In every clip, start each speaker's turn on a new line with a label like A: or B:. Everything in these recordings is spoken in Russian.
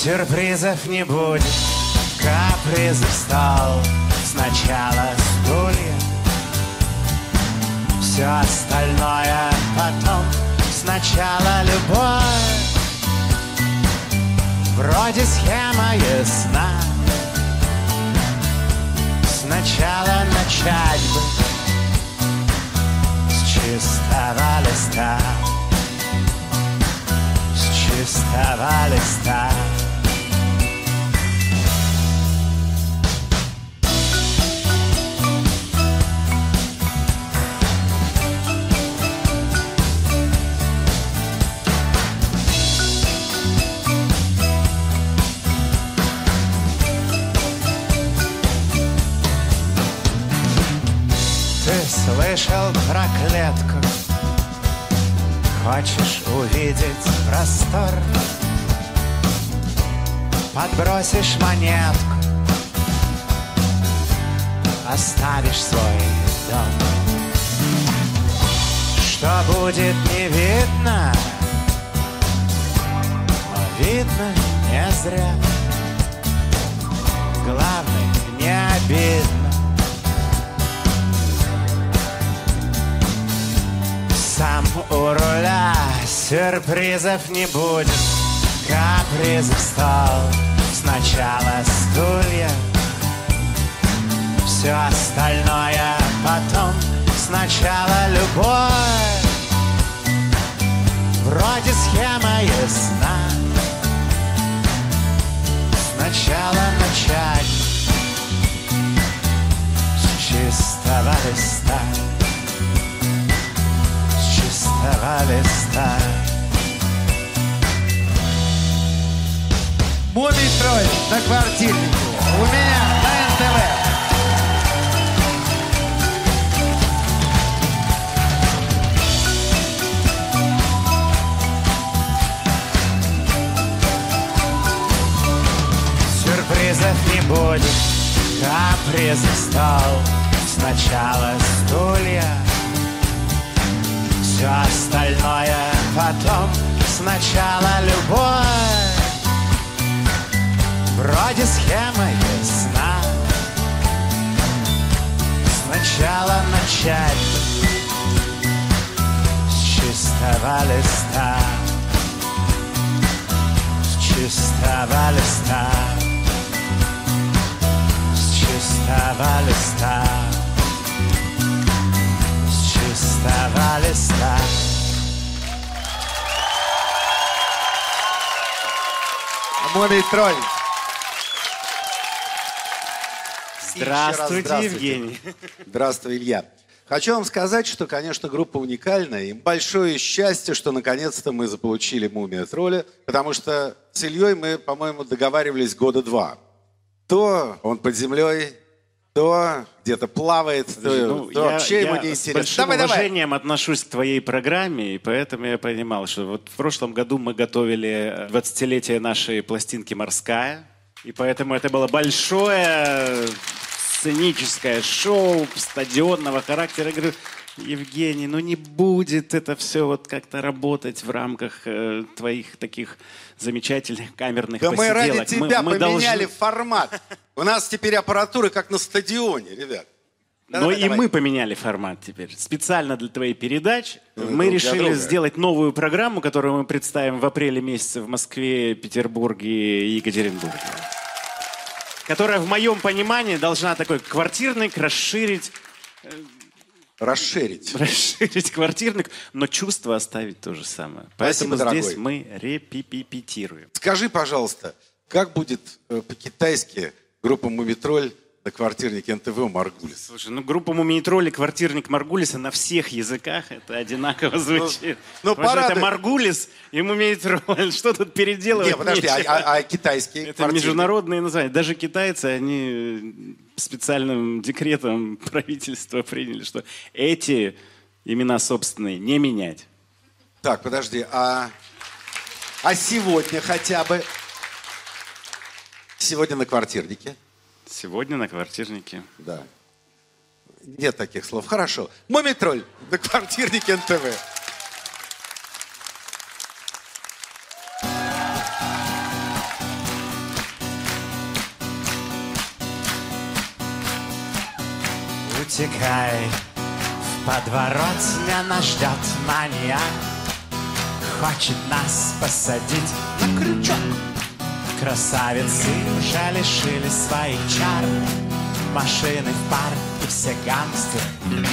A: Сюрпризов не будет. Капризы стал Сначала стулья. Все остальное потом. Сначала любовь. Вроде схема ясна. Сначала начать бы С чистого листа. С чистого листа слышал про клетку Хочешь увидеть простор? Подбросишь монетку. Оставишь свой дом. Что будет не видно? Но видно не зря. Главное не обидно Сам у руля сюрпризов не будет. Капризов стал сначала стулья Все остальное потом. Сначала любовь Вроде схема ясна. Сначала начать С чистого листа чистого листа
B: Мумий тролль на квартирнике. У меня на НТВ.
A: Сюрпризов не будет, капризов стал Сначала стулья, все остальное потом. Сначала любовь, вроде схема ясна. Сначала начать. С чистого листа. С чистого листа. С чистого листа С чистого листа
B: Мумий тролль.
A: Здравствуйте,
C: здравствуйте.
A: Евгений.
C: Здравствуй, Илья. Хочу вам сказать, что, конечно, группа уникальная. И большое счастье, что наконец-то мы заполучили «Мумия тролля», потому что с Ильей мы, по-моему, договаривались года два. То он под землей, то где-то плавает, то,
A: Ну,
C: то
A: я,
C: вообще ему
A: я
C: не
A: с
C: интересно.
A: большим
C: Давай, давай.
A: уважением отношусь к твоей программе, и поэтому я понимал, что вот в прошлом году мы готовили 20-летие нашей пластинки «Морская», и поэтому это было большое сценическое шоу стадионного характера. Я говорю, Евгений, ну не будет это все вот как-то работать в рамках э, твоих таких замечательных камерных
C: Да мы
A: посиделок.
C: ради тебя
A: мы
C: поменяли
A: должны-
C: формат. У нас теперь аппаратура как на стадионе, ребят.
A: Но
C: Давай,
A: и
C: давай.
A: мы поменяли формат теперь. Специально для твоей передач
C: Ну,
A: мы решили
C: друга.
A: сделать новую программу, которую мы представим в апреле месяце в Москве, Петербурге и Екатеринбурге. Которая, в моем понимании, должна такой квартирник расширить,
C: Расширить.
A: расширить квартирник, но чувство оставить то же самое.
C: Спасибо,
A: Поэтому здесь
C: дорогой.
A: мы репипипитируем.
C: Скажи, пожалуйста, как будет э, по-китайски группа «Мумитроль» на квартирнике НТВ Маргулис.
D: Слушай, ну группа Мумий Тролли «Квартирник Маргулиса» на всех языках это одинаково звучит.
C: ну,
D: что
C: порадуй.
D: это Маргулис и Мумий Тролль. Что тут переделывать?
C: Не, подожди, а,
D: нечего.
C: а- а китайский
D: Это
C: квартирник?
D: международные названия. Даже китайцы, они специальным декретом правительства приняли, что эти имена собственные не менять.
C: Так, подожди, а, а сегодня хотя бы? Сегодня на квартирнике?
D: Сегодня на квартирнике.
C: Да. Нет таких слов. Хорошо. Мумитроль на квартирнике НТВ.
A: Утекай в подворотня, нас ждет маньяк Хочет нас посадить на крючок Красавицы уже лишили своих чар. Машины в пар и все гангстеры.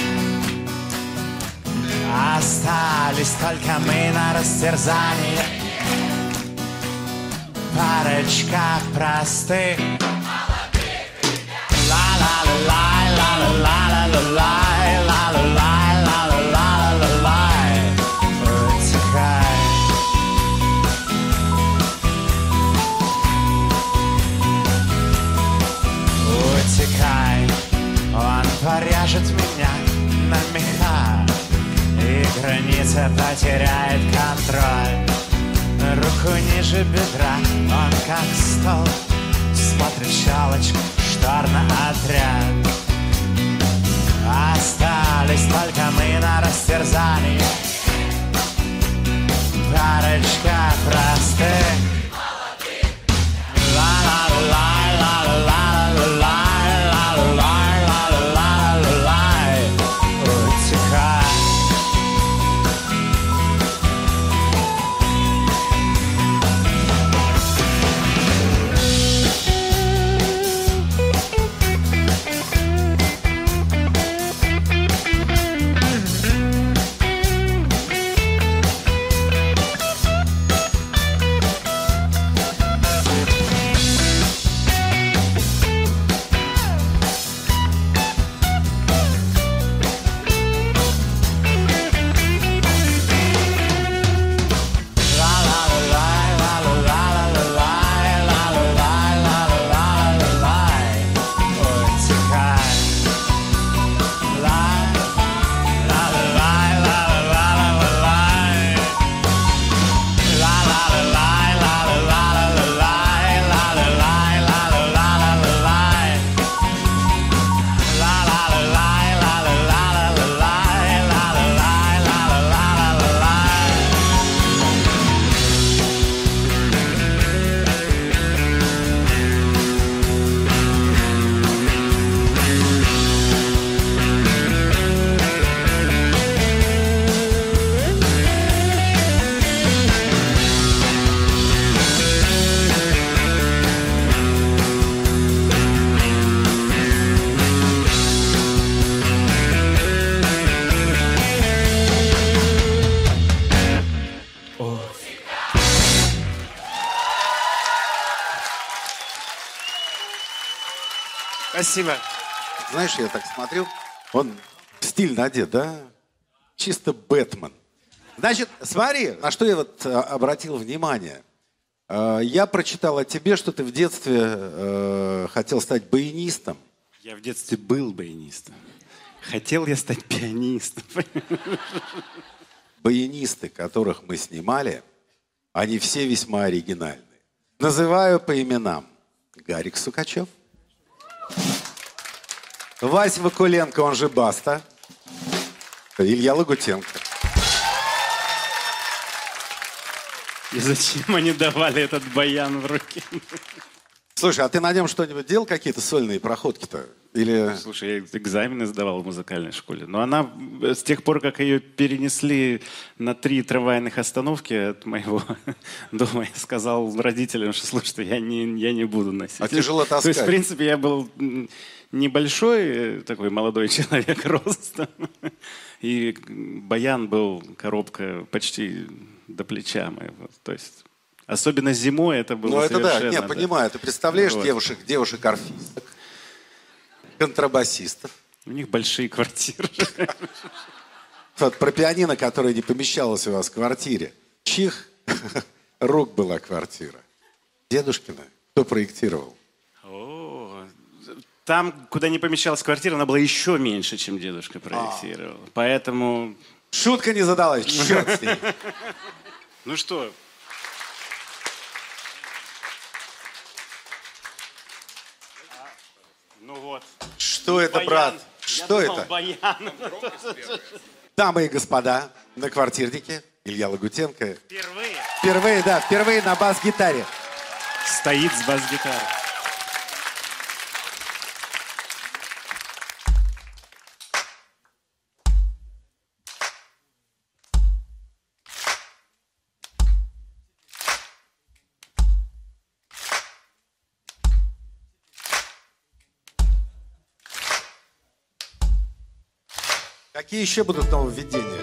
A: Остались только мы на растерзание. Парочка простых. Утекай. Граница потеряет контроль. Руку ниже бедра, он как стол. Смотрит щелочку, штор на отряд. Остались только мы на растерзании. Парочка простых
D: Спасибо.
C: Знаешь, я так смотрю, он стильно одет, да? Чисто Бэтмен. Значит, смотри, на что я вот а, обратил внимание. А, Я прочитал о тебе, что ты в детстве э, хотел стать баянистом.
D: Я в детстве был баянистом. Хотел я стать пианистом.
C: Баянисты, которых мы снимали, они все весьма оригинальные. Называю по именам. Гарик Сукачев. Вась Вакуленко, он же Баста. Илья Лагутенко.
D: И зачем они давали этот баян в руки?
C: Слушай, а ты на нем что-нибудь делал, какие-то сольные проходки-то? Или...
D: Слушай, я экзамены сдавал в музыкальной школе. Но она э, с тех пор, как ее перенесли на три трамвайных остановки от моего дома, я сказал родителям, что, слушайте, я не, я не буду носить.
C: А тяжело
D: То есть,
C: таскать.
D: в принципе, я был небольшой э, такой молодой человек ростом. И баян был коробка почти до плеча моего. То есть, особенно зимой это было
C: Ну, это да, нет, понимаю. Ты представляешь
D: Вот.
C: девушек, девушек-орфисток, контрабасистов.
D: У них большие квартиры.
C: Вот про пианино, которое не помещалось у вас в квартире. Чих рук была квартира. Дедушкина. Кто проектировал?
D: О, Там, куда не помещалась квартира, она была еще меньше, чем дедушка проектировал. Поэтому,
C: Шутка не задалась. Черт с ней.
D: ну что, ну вот.
C: Что это,
D: Баян.
C: брат?
D: Я
C: Что
D: думал,
C: это?
D: баян.
C: Дамы и господа, на квартирнике Илья Лагутенко.
D: Впервые
C: Впервые, да, впервые на бас-гитаре.
D: стоит с бас-гитарой.
C: Какие еще будут нововведения?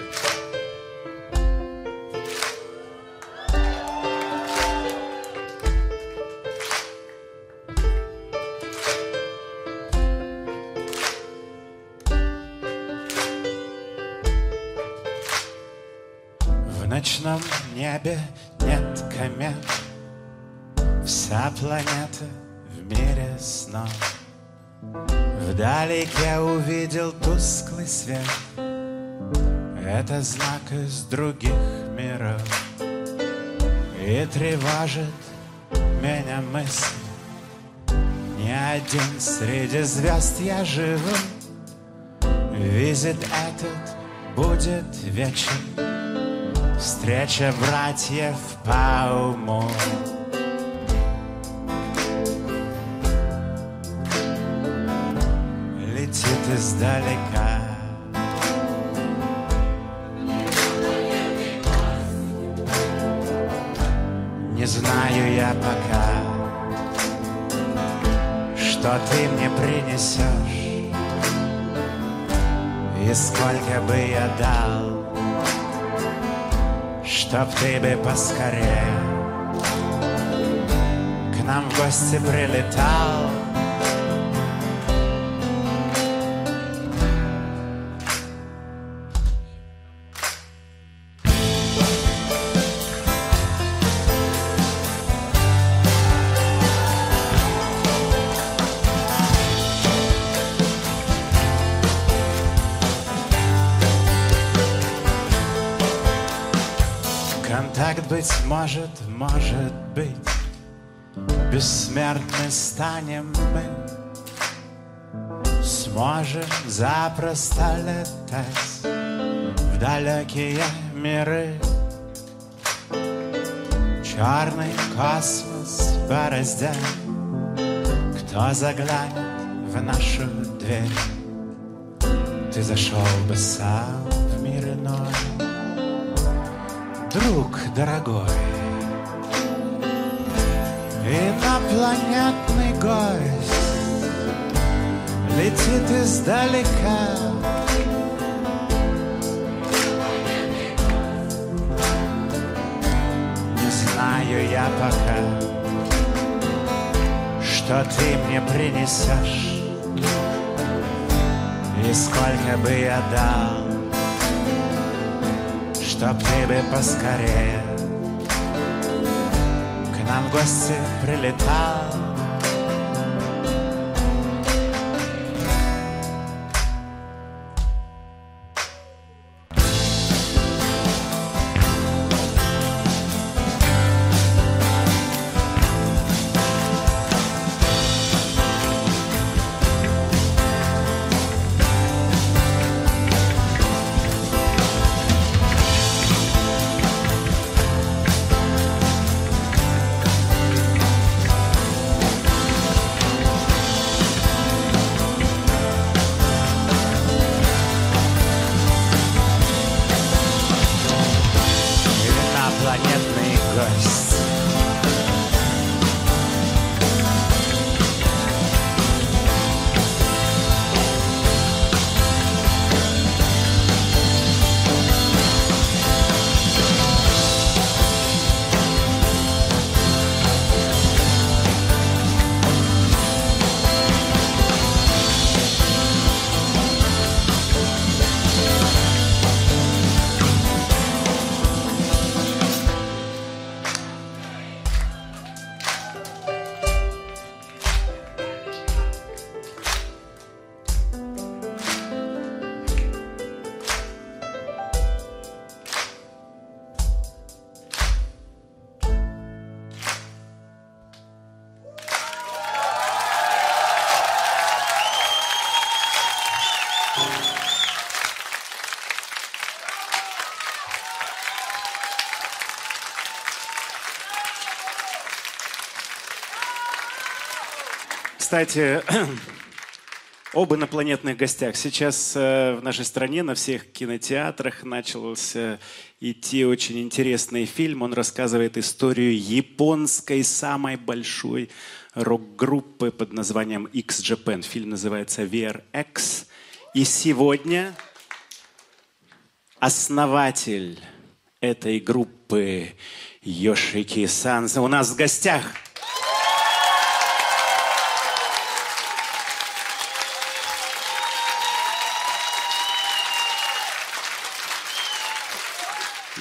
A: В ночном небе нет комет Вся планета в мире снов Вдалеке увидел тусклый свет. Это знак из других миров. И тревожит меня мысль. Не один среди звезд я живу Визит этот будет вечен. Встреча братьев по уму издалека. Не знаю я пока Что ты мне принесешь И сколько бы я дал Чтоб ты бы поскорее К нам в гости прилетал может, может быть Бессмертны станем мы. Сможем запросто летать В далекие миры. Черный космос бороздя Кто заглянет в нашу дверь? Ты зашел бы сам в мир иной. Друг дорогой Инопланетный гость. Летит издалека. Не знаю я пока Что ты мне принесешь. И сколько бы я дал Чтоб ты бы поскорее нам в гости прилетал
D: кстати, об инопланетных гостях. Сейчас э, в нашей стране на всех кинотеатрах начался идти очень интересный фильм. Он рассказывает историю японской самой большой рок-группы под названием X-Japan. Фильм называется VRX. И сегодня основатель этой группы Йошики Санса у нас в гостях.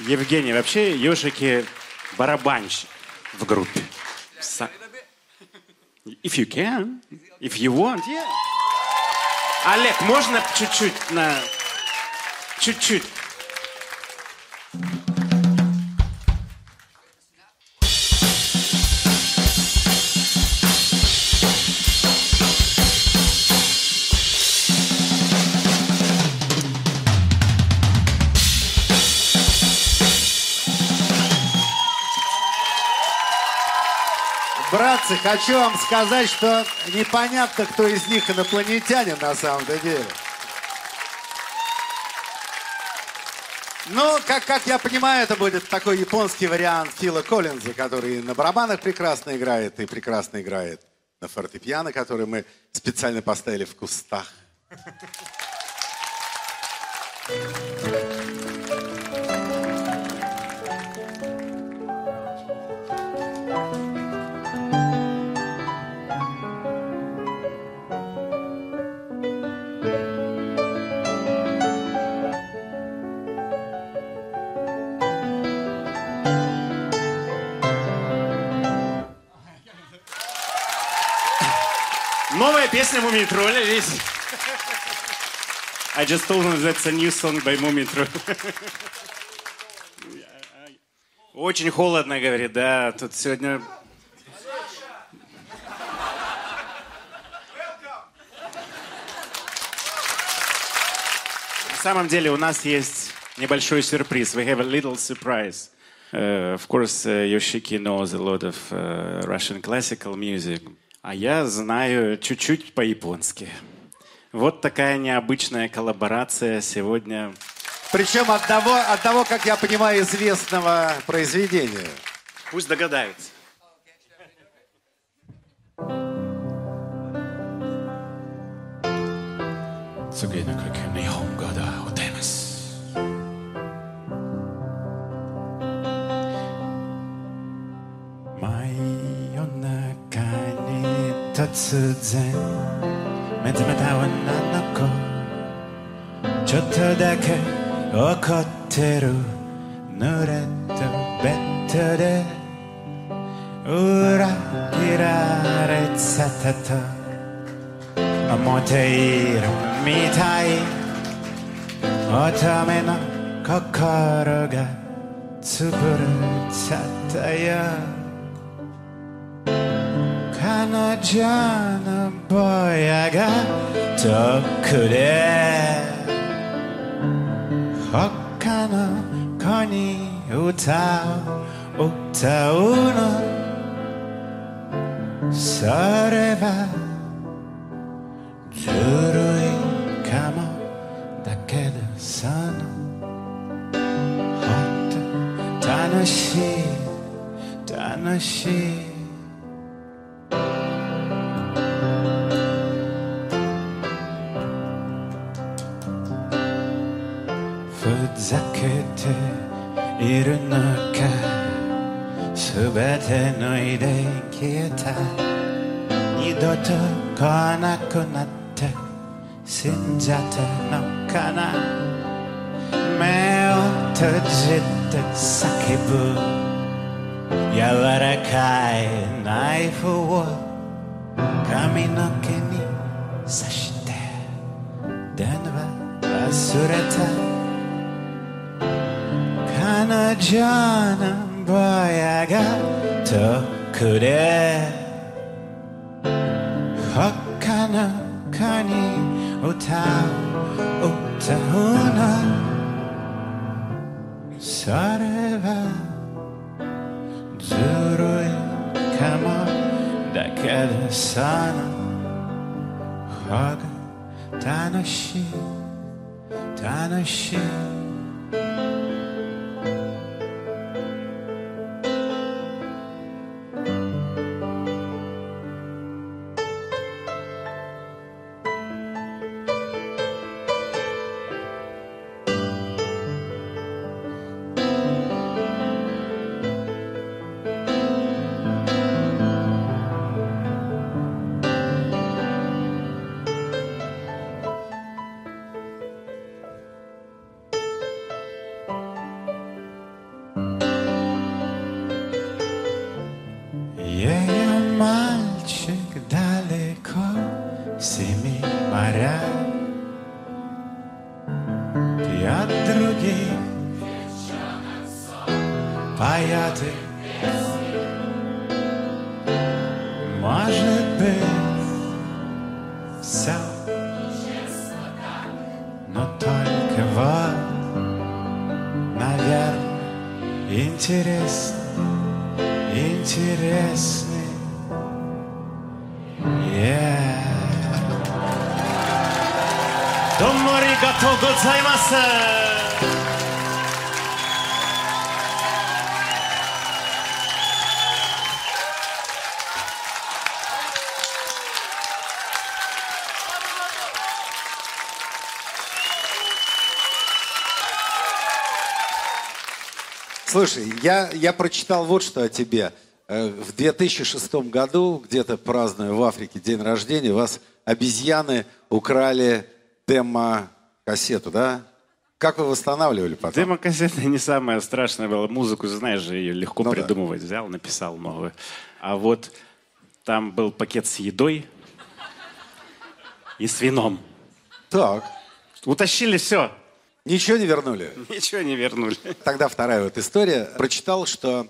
D: Евгений, вообще Йошики барабанщик в группе. If you can, if you want, yeah. Олег, можно чуть-чуть на... Чуть-чуть.
C: Братцы, хочу вам сказать, что непонятно, кто из них инопланетянин на самом-то деле. Ну, как, как я понимаю, это будет такой японский вариант Фила Коллинза, который на барабанах прекрасно играет и прекрасно играет на фортепиано, который мы специально поставили в кустах.
D: Новая песня Мумий Тролля, видите? I just told him that's a new song by Mummy Troll. Очень холодно, говорит, да. Тут сегодня... На самом деле у нас есть небольшой сюрприз. We have a little surprise. Uh, of course, uh, Yoshiki knows a lot of uh, Russian classical music. А я знаю чуть-чуть по-японски. Вот такая необычная коллаборация сегодня.
C: Причем одного, одного, как я понимаю, известного произведения.
D: Пусть догадаются.
A: 次の突然目覚めた女の子。ちょっとだけ怒ってる。濡れたベッドで。裏切られてた。と思っているみたい。乙女の心が潰れちゃったよ。 떠나자는 보야가 더 그래. 혹하는 거니 우타오 우타우는 서래바 주루이 가모 닦게도 선호 헛다 다나시 다나시. けているのかすべて脱いで消えた。二度と来なくなって死んじゃったのかな。目を閉じて叫ぶ。柔らかいナイフを髪の毛に刺して。電話忘れた。 저는 바야가 더 그래 헛가는 가니 오타 오타우나 사레바 두루에 가마 다케드 사나 허가 다나시 다나시 Пьет других. Поет и Может быть, все Но только вот, наверное, интересно интересный.
D: がとうございます。
C: Слушай, я, я прочитал вот что о тебе. Э, В 2006 году, где-то празднуя в Африке день рождения, у вас обезьяны украли демо-кассету, да? Как вы восстанавливали потом?
D: Демокассета не самое страшное было. Музыку, знаешь же, ее легко
C: Ну да.
D: придумывать. Взял, написал новую. А вот там был пакет с едой и с вином.
C: Так.
D: Утащили все.
C: Ничего не вернули?
D: Ничего не вернули.
C: Тогда вторая вот история. Прочитал, что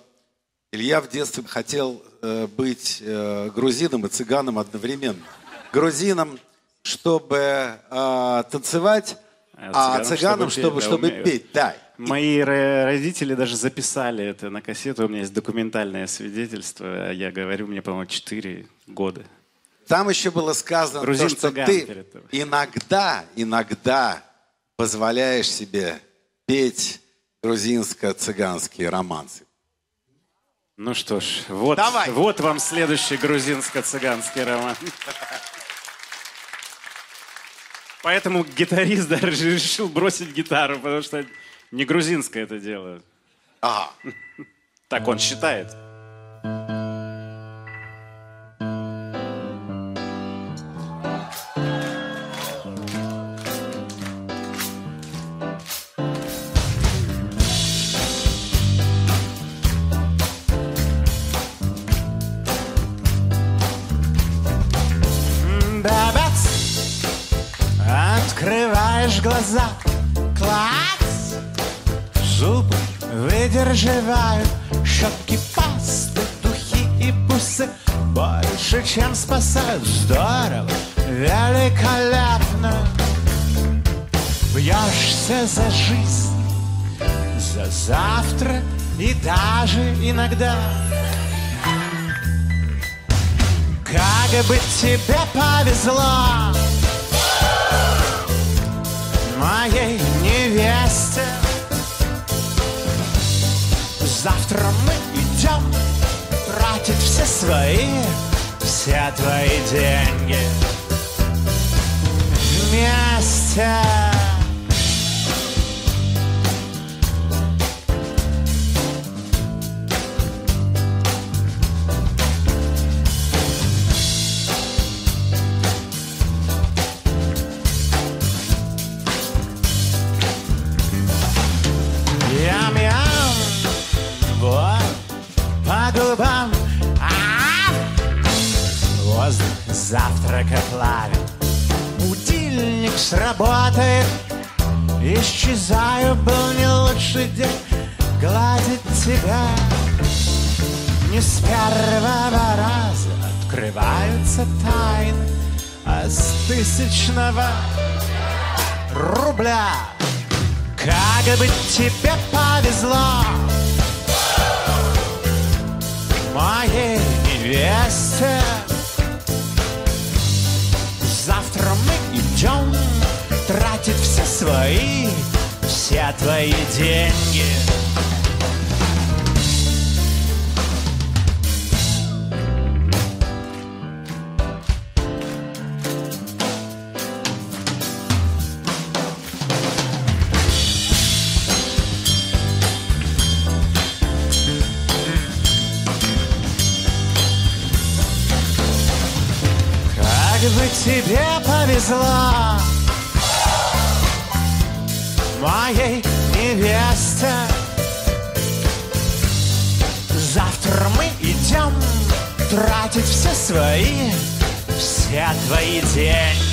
C: Илья в детстве хотел э, быть э, грузином и цыганом одновременно. Грузином, чтобы э, танцевать,
D: А
C: а,
D: цыганом, чтобы
C: чтобы,
D: петь, да,
C: чтобы
D: умею.
C: петь. Да.
D: Мои ро- родители даже записали это на кассету. У меня есть документальное свидетельство. Я говорю, мне, по-моему, 4 года.
C: Там еще было сказано,
D: Грузин
C: то, что ты иногда, иногда позволяешь себе петь грузинско-цыганские романсы.
D: Ну что ж, вот,
C: Давай.
D: вот вам следующий грузинско-цыганский роман. Поэтому гитарист даже решил бросить гитару, потому что не грузинское это дело.
C: Ага.
D: Так он считает.
A: Завтра и даже иногда. Как бы тебе повезло. Моей невесте. Завтра мы идем Тратить все свои Все твои деньги. Вместе тысячного рубля. Как бы тебе повезло. Моей невесте. Завтра
E: тратит все свои, все твои деньги. Повезло Моей невесте. Завтра мы идем Тратить все свои Все твои деньги.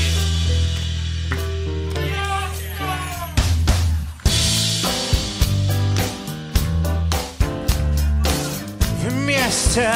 E: Вместе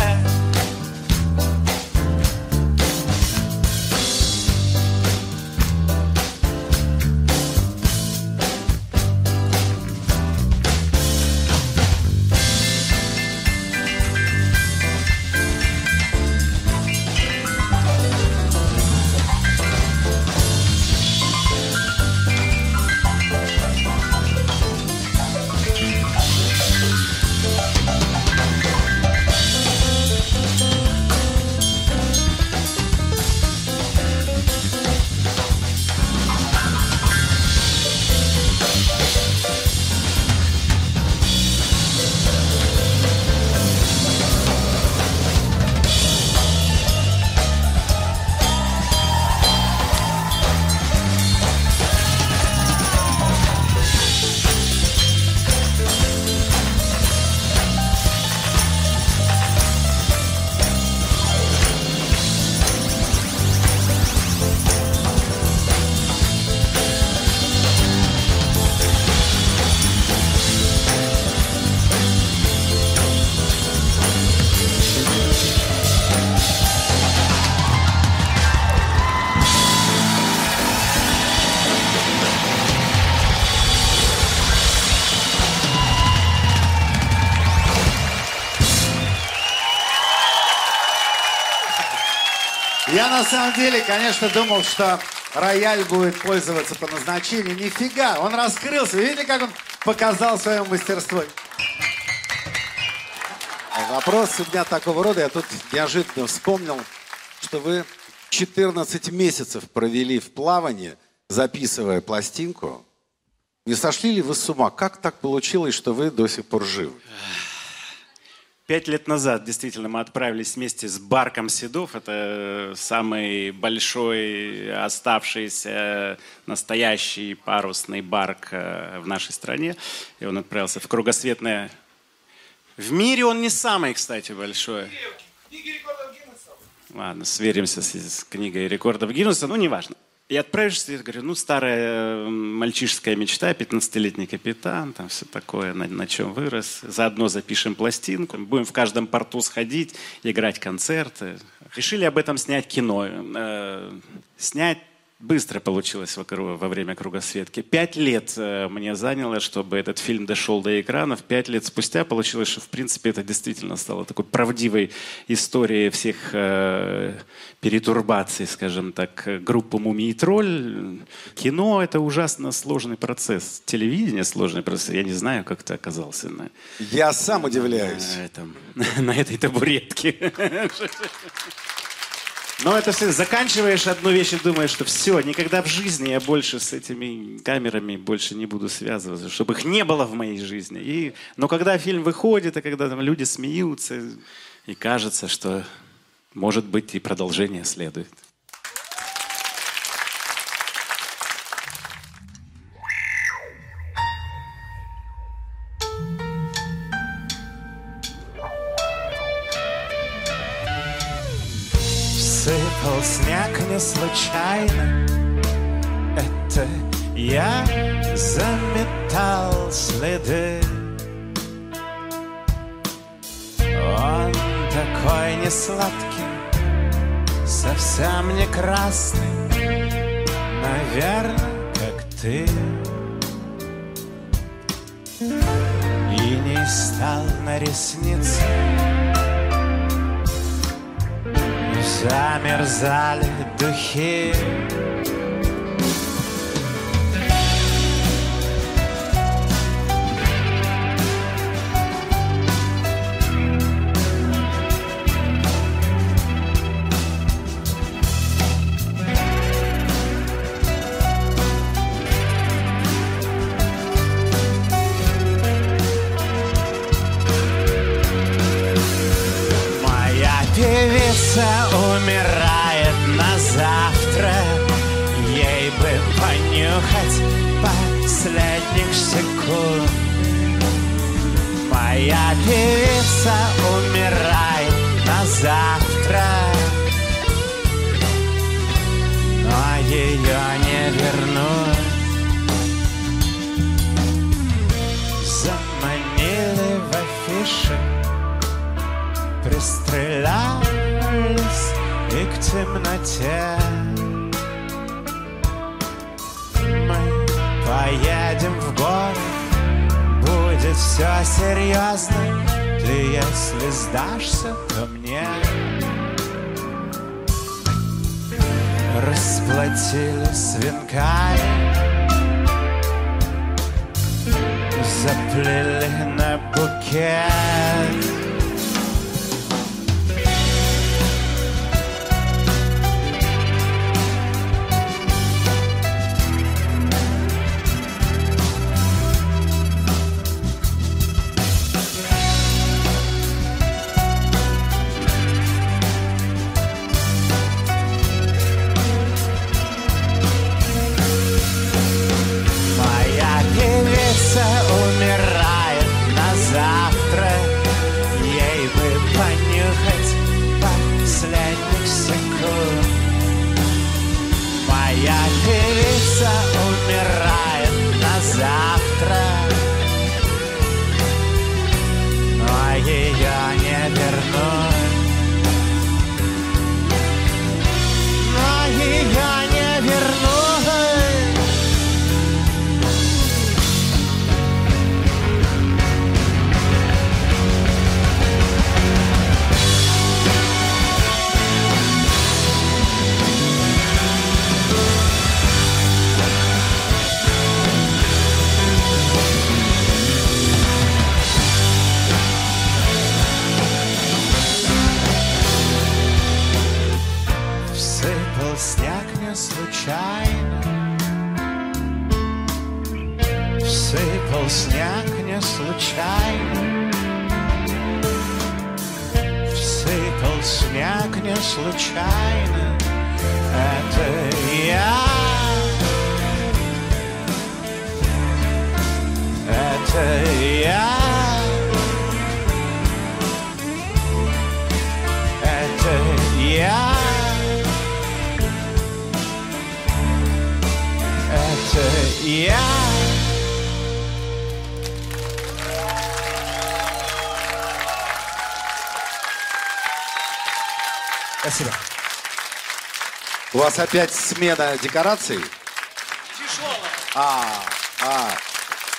C: на самом деле, конечно, думал, что рояль будет пользоваться по назначению. Нифига, он раскрылся. Видите, как он показал свое мастерство? Вопрос у меня такого рода. Я тут неожиданно вспомнил, что вы 14 месяцев провели в плавании, записывая пластинку. Не сошли ли вы с ума? Как так получилось, что вы до сих пор живы?
A: Пять лет назад действительно мы отправились вместе с Барком Седов. Это самый большой оставшийся настоящий парусный барк э, в нашей стране. И он отправился в кругосветное... В мире он не самый, кстати, большой. Ладно, сверимся с, с книгой рекордов Гиннесса, ну, неважно. И отправишься, я говорю, ну, старая э, мальчишеская мечта, 15-летний капитан, там все такое, на, на чем вырос. Заодно запишем пластинку, будем в каждом порту сходить, играть концерты. Решили об этом снять кино. Э, снять быстро получилось во, время кругосветки. Пять лет э, мне заняло, чтобы этот фильм дошел до экранов. Пять лет спустя получилось, что в принципе это действительно стало такой правдивой историей всех э, перетурбаций, скажем так, группы «Мумий и тролль». Кино — это ужасно сложный процесс. Телевидение — сложный процесс. Я не знаю, как ты оказался на,
C: Я сам удивляюсь.
A: на этом, на этой табуретке. Но это все, заканчиваешь одну вещь и думаешь, что все, никогда в жизни я больше с этими камерами больше не буду связываться, чтобы их не было в моей жизни. И, но когда фильм выходит, и когда там люди смеются, и кажется, что, может быть, и продолжение следует.
E: Не случайно. Это я заметал следы. Он такой не сладкий Совсем не красный. Наверное, как ты. И не стал на реснице Замерзали
A: the hair. Последних секунд Моя певица умирает на завтра. Но ее не вернуть. Заманили в афиши Пристрелялись и к темноте поедем в город Будет все серьезно Ты если сдашься, то мне Расплатились венками Заплели на букет снег не
C: У вас опять смена декораций? А, а.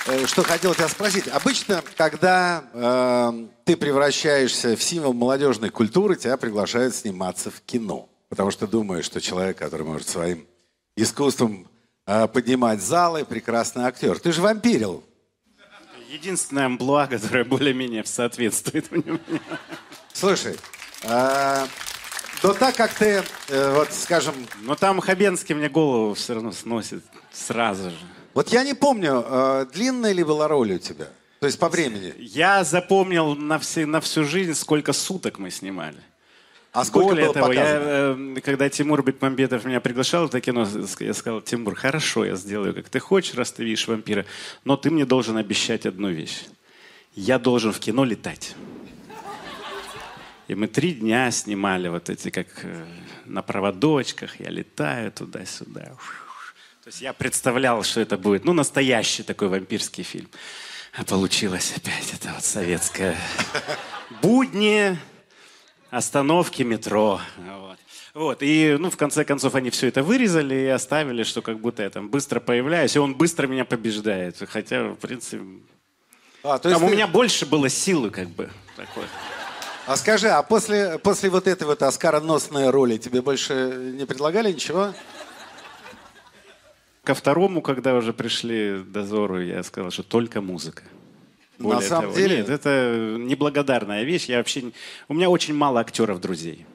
C: Э, Что хотел тебя спросить. Обычно, когда э, ты превращаешься в символ молодежной культуры, тебя приглашают сниматься в кино. Потому что думаешь, что человек, который может своим искусством э, поднимать залы, прекрасный актер. Ты же вампирил.
D: Единственное амплуа, которое более-менее соответствует мне.
C: Слушай, э, но так как ты, э, вот скажем,
D: Но там Хабенский мне голову все равно сносит сразу же.
C: вот я не помню, э, длинная ли была роль у тебя? То есть по времени.
D: Я запомнил на, все, на всю жизнь, сколько суток мы снимали.
C: А сколько
D: Более
C: было
D: того, я,
C: показано?
D: э, когда Тимур Бекмамбетов меня приглашал в это кино, я сказал, Тимур, хорошо, я сделаю, как ты хочешь, раз ты видишь вампира, но ты мне должен обещать одну вещь. Я должен в кино летать. И мы три дня снимали вот эти, как э, на проводочках, я летаю туда-сюда. То есть я представлял, что это будет, ну, настоящий такой вампирский фильм. А получилось опять это вот советское будни, остановки метро. Вот. Вот. И, ну, в конце концов, они все это вырезали и оставили, что как будто я там быстро появляюсь, и он быстро меня побеждает. Хотя, в принципе,
C: А, то есть
D: там у
C: ты-
D: меня больше было силы, как бы. Такой.
C: А скажи, а после, после вот этой вот оскароносной роли тебе больше не предлагали ничего?
D: Ко второму, когда уже пришли дозору, я сказал, что только музыка.
C: На самом деле?
D: Нет, это неблагодарная вещь. Я вообще... У меня очень мало актеров друзей.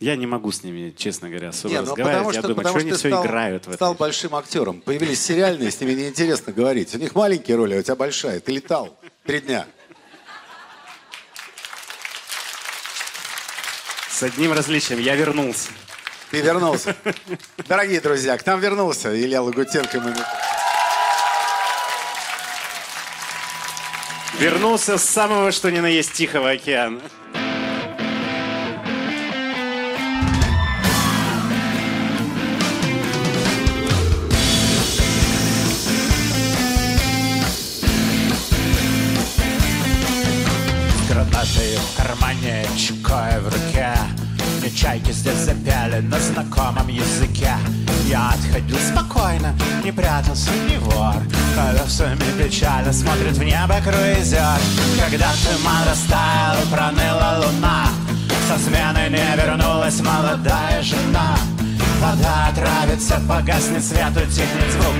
D: Я не могу с ними, честно говоря, особо
C: Не, ну
D: разговаривать.
C: потому
D: я
C: что,
D: думаю,
C: потому
D: что они все
C: стал,
D: играют в
C: стал большим актером. Появились сериальные, с ними неинтересно говорить. У них маленькие роли, а у тебя большая. Ты летал три дня.
D: С одним различием. Я вернулся.
C: Ты вернулся. Дорогие друзья, к нам вернулся Илья Лагутенко. Мы-
D: Вернулся с самого что ни на есть Тихого океана.
A: С гранатой в кармане, чекая в руке чайки здесь запели на знакомом языке. Я отходил спокойно, не прятался ни вор Колесами печально смотрит в небо круизер. Когда туман растаял проныла луна. Со смены не вернулась молодая жена. Вода отравится, погаснет свет, утихнет звук.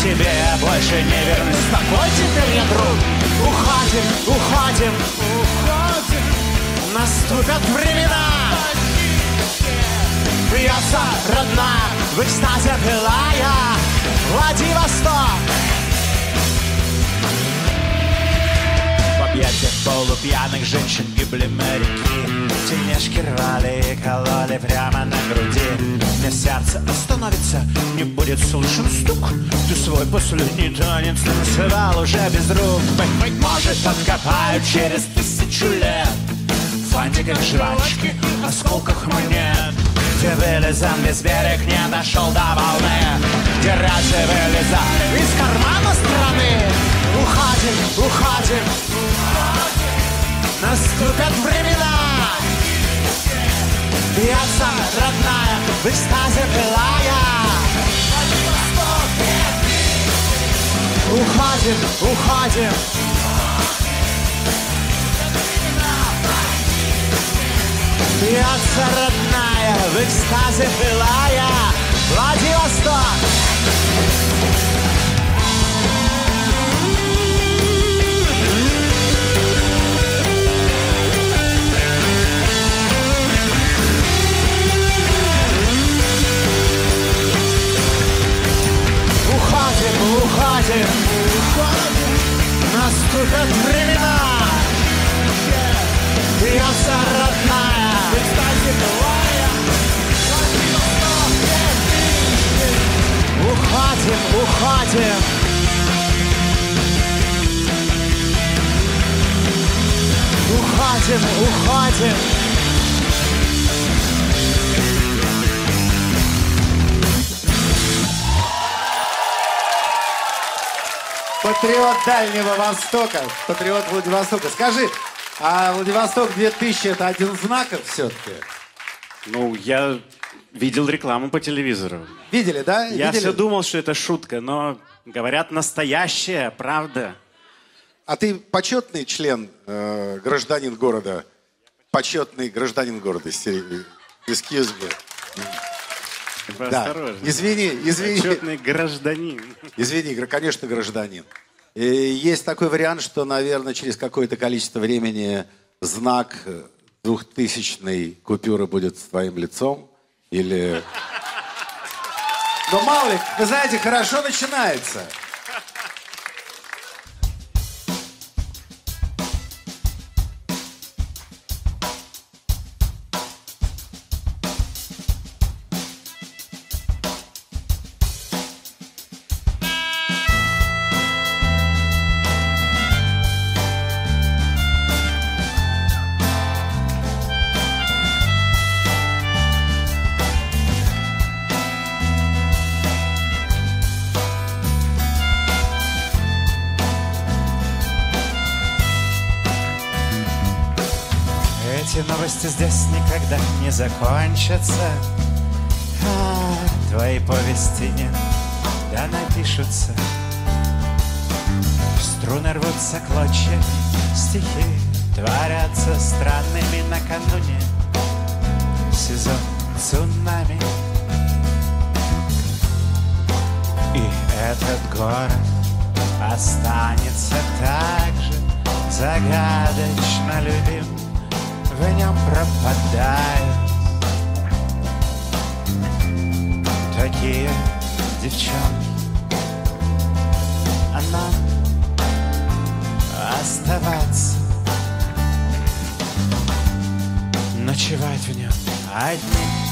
A: Тебе больше не вернусь, с тобой теперь я друг. Уходим, уходим, уходим. Наступят времена Бьется родная, в экстазе пилая Владивосток В объятиях полупьяных женщин гибли моряки Тельняшки рвали и кололи прямо на груди Мне сердце остановится, не будет слышен стук Ты свой последний танец танцевал уже без рук Быть, быть может, откопают через тысячу лет фантиках жвачки, осколках монет Где вылезан весь берег не дошел до волны Где разве вылезал из кармана страны. Уходим, уходим, Наступят времена. Бьется родная в экстазе пылая Уходим, уходим. Бьется родная в экстазе пылая Владивосток
C: Патриот Дальнего Востока, патриот Владивостока. Скажи, а Владивосток 2000 это один знаков все-таки?
D: Ну, я видел рекламу по телевизору.
C: Видели, да?
D: Я
C: Видели?
D: все думал, что это шутка, но говорят настоящая, правда.
C: А ты почетный член, э, гражданин города? Почетный гражданин города. Excuse me. Да. Извини, извини.
D: Почетный гражданин.
C: Извини, конечно, гражданин. И есть такой вариант, что, наверное, через какое-то количество времени знак э, двухтысячной купюры будет с твоим лицом. Или... Но мало ли, вы знаете, хорошо начинается.
A: Новости здесь никогда не закончатся а, Твои повести не да напишутся. Струны рвутся клочья, стихи Творятся странными накануне. Сезон цунами. И этот город останется так же загадочно любим в нем пропадают такие девчонки, а нам оставаться. Но ночевать в нем одни.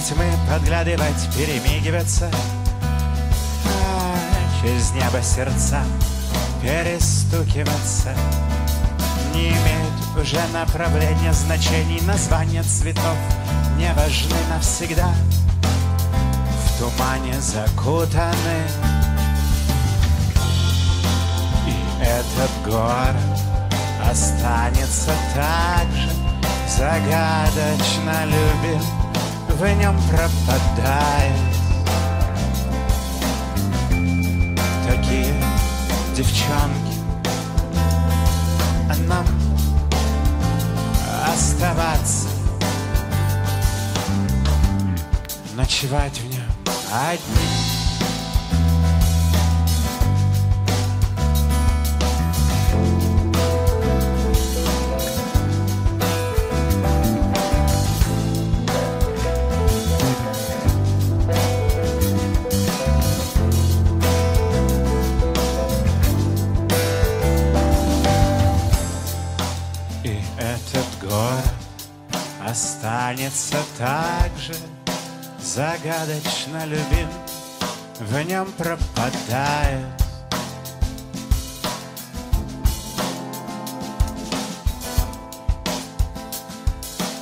A: Тьмы подглядывать, перемигиваться? А, Через небо сердца перестукиваться. Не имеет уже направления значений Названия цветов не важны навсегда. В тумане закутаны. И этот город останется так же Загадочно любим в нем пропадает. Такие девчонки, а нам оставаться, ночевать в нем одни. Останется так же загадочно любим, в нем пропадает.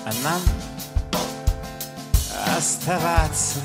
A: А нам оставаться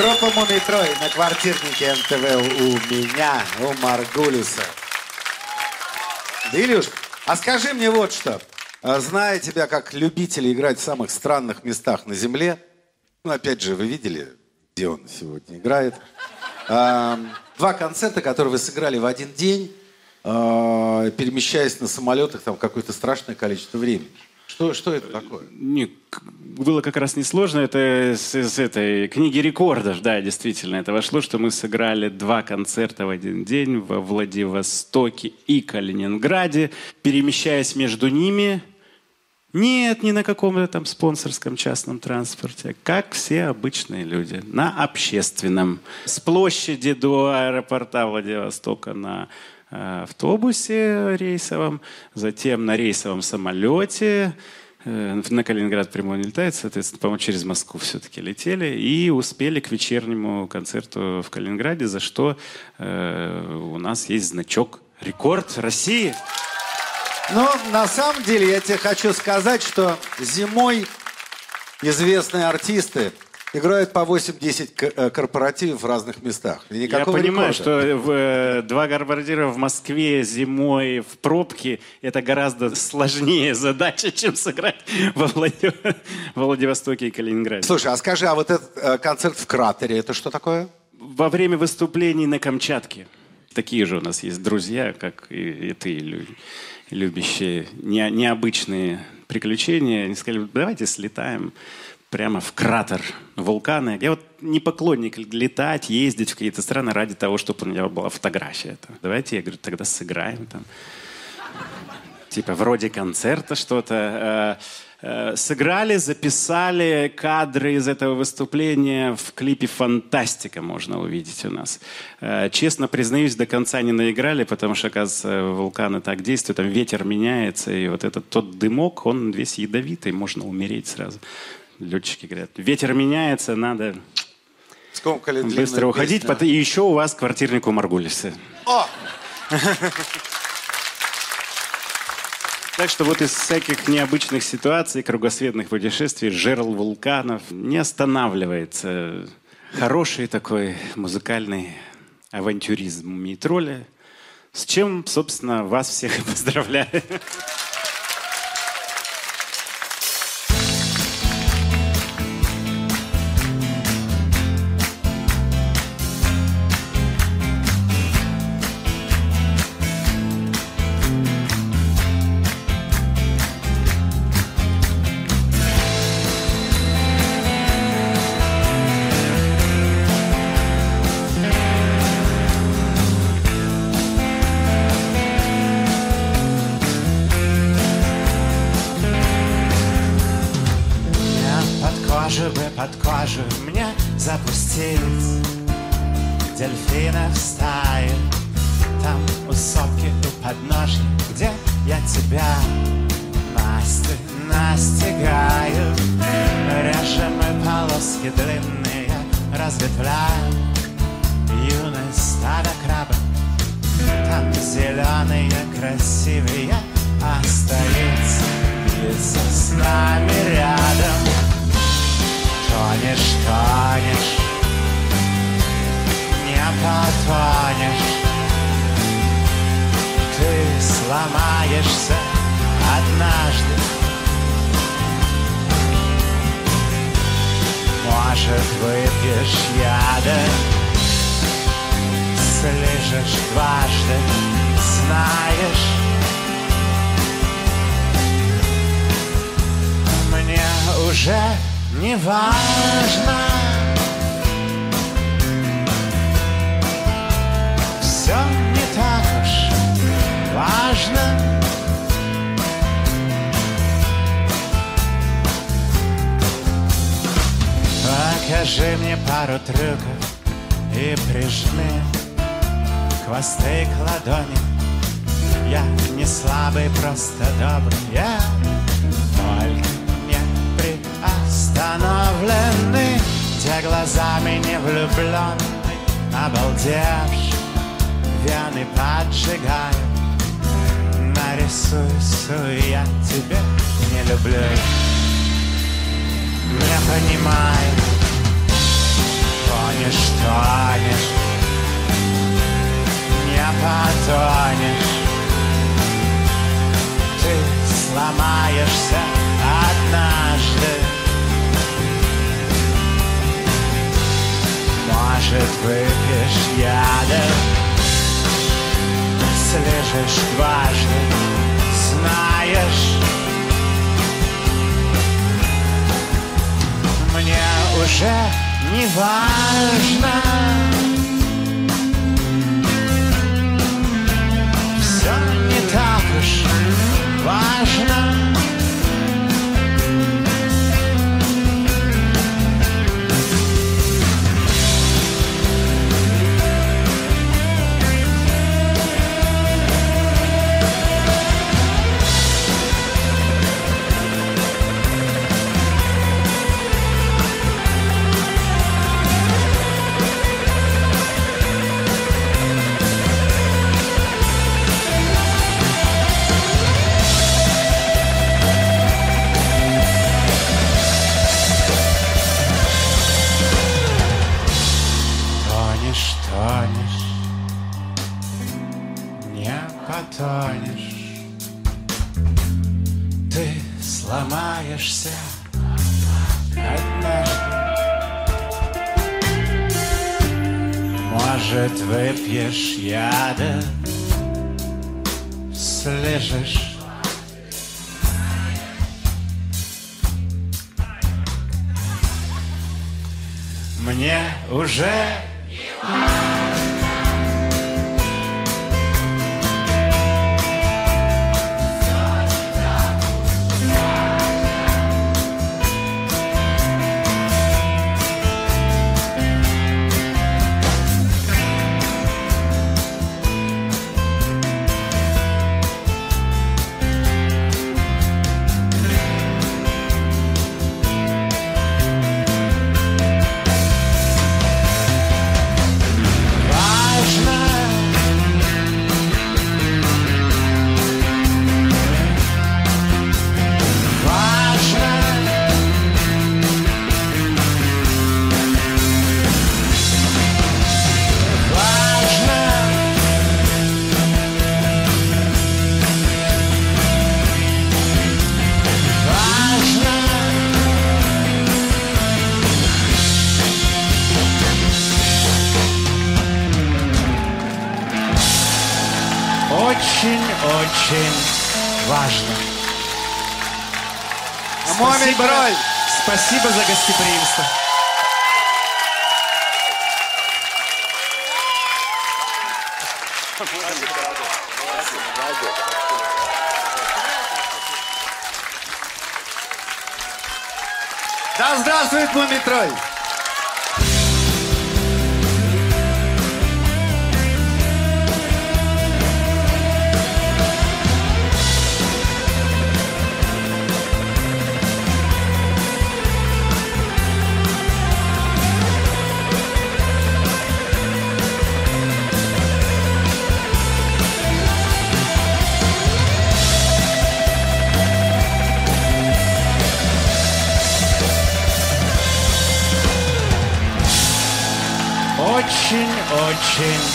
C: Группа Мумий на квартирнике НТВ у меня, у Маргулиса. Илюш, а скажи мне вот что. А, зная тебя как любителя играть в самых странных местах на земле, ну, опять же, вы видели, где он сегодня играет. А, два концерта, которые вы сыграли в один день, а, перемещаясь на самолетах там какое-то страшное количество времени. Что, что это такое?
D: Не, было как раз несложно. Это с, с этой книги рекордов, да, действительно. Это вошло, что мы сыграли два концерта в один день во Владивостоке и Калининграде, перемещаясь между ними. Нет, не на каком-то там спонсорском частном транспорте, как все обычные люди, на общественном. С площади до аэропорта Владивостока на автобусе рейсовом, затем на рейсовом самолете. Э, на Калининград прямой не летает, соответственно, по-моему, через Москву все-таки летели и успели к вечернему концерту в Калининграде, за что э, у нас есть значок «Рекорд России».
C: Но на самом деле я тебе хочу сказать, что зимой известные артисты играют по 8-10 к- э, корпоративов в разных местах. И
A: Я понимаю,
C: рекорда.
A: что в, э, два гарбардира в Москве зимой в пробке это гораздо сложнее задача, чем сыграть во, Влади- во Владивостоке и Калининграде.
C: Слушай, а скажи, а вот этот э, концерт в кратере, это что такое?
A: Во время выступлений на Камчатке такие же у нас есть друзья, как и, и ты, лю- любящие не- необычные приключения. Они сказали, давайте слетаем прямо в кратер вулкана. Я вот не поклонник летать, ездить в какие-то страны ради того, чтобы у меня была фотография. Там. Давайте, я говорю, тогда сыграем там. Типа вроде концерта что-то. Э, э, Сыграли, записали кадры из этого выступления в клипе «Фантастика» можно увидеть у нас. Э, Честно признаюсь, до конца не наиграли, потому что, оказывается, вулканы так действуют, там ветер меняется, и вот этот тот дымок, он весь ядовитый, можно умереть сразу. Летчики говорят, ветер меняется, надо
C: Скомкали
A: быстро уходить. потом- И еще у вас квартирник у Маргулиса.
C: О!
A: Так что вот из всяких необычных ситуаций, кругосветных путешествий, жерл вулканов не останавливается. Хороший такой музыкальный авантюризм Митроля, с чем, собственно, вас всех и поздравляю.
F: Сломаешься однажды. Может, выпьешь яда Слышишь дважды Знаешь. Мне уже не важно. Все не так важно. Покажи мне пару трюков и прижми хвосты к ладони. Я не слабый, просто добрый. Я только не приостановленный. Те глазами не влюбленный Обалдевший, вены поджигаю Нарисую я тебе не люблю. Не понимаю Тонешь, тонешь. Не потонешь. Ты сломаешься однажды. Может, выпьешь яда Слежешь дважды Знаешь. Мне уже не важно
A: Спасибо за гостеприимство.
C: Да здравствует Мумитроль!
A: Очень-очень важно.